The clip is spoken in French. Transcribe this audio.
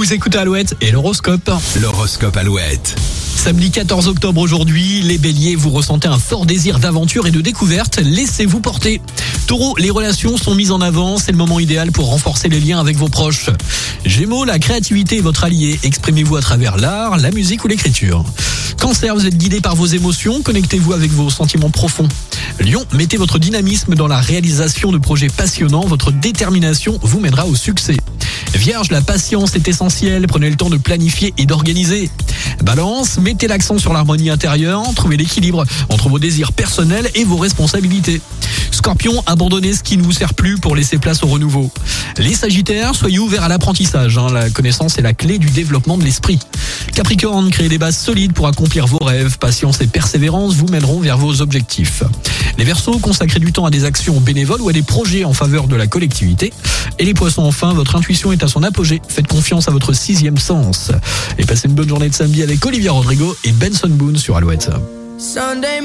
Vous écoutez Alouette et l'horoscope. L'horoscope Alouette. Samedi 14 octobre aujourd'hui, les béliers, vous ressentez un fort désir d'aventure et de découverte. Laissez-vous porter. Taureau, les relations sont mises en avant. C'est le moment idéal pour renforcer les liens avec vos proches. Gémeaux, la créativité est votre allié. Exprimez-vous à travers l'art, la musique ou l'écriture. Cancer, vous êtes guidé par vos émotions. Connectez-vous avec vos sentiments profonds. Lion, mettez votre dynamisme dans la réalisation de projets passionnants. Votre détermination vous mènera au succès. Vierge, la patience est essentielle. Prenez le temps de planifier et d'organiser. Balance, mettez l'accent sur l'harmonie intérieure. Trouvez l'équilibre entre vos désirs personnels et vos responsabilités. Scorpion, abandonnez ce qui ne vous sert plus pour laisser place au renouveau. Les Sagittaires, soyez ouverts à l'apprentissage. hein. La connaissance est la clé du développement de l'esprit. Capricorne, créez des bases solides pour accomplir vos rêves. Patience et persévérance vous mèneront vers vos objectifs. Les Verseaux, consacrez du temps à des actions bénévoles ou à des projets en faveur de la collectivité. Et les Poissons, enfin, votre intuition est à son apogée. Faites confiance à votre sixième sens. Et passez une bonne journée de samedi avec Olivia Rodrigo et Benson Boone sur Alouette. Sunday.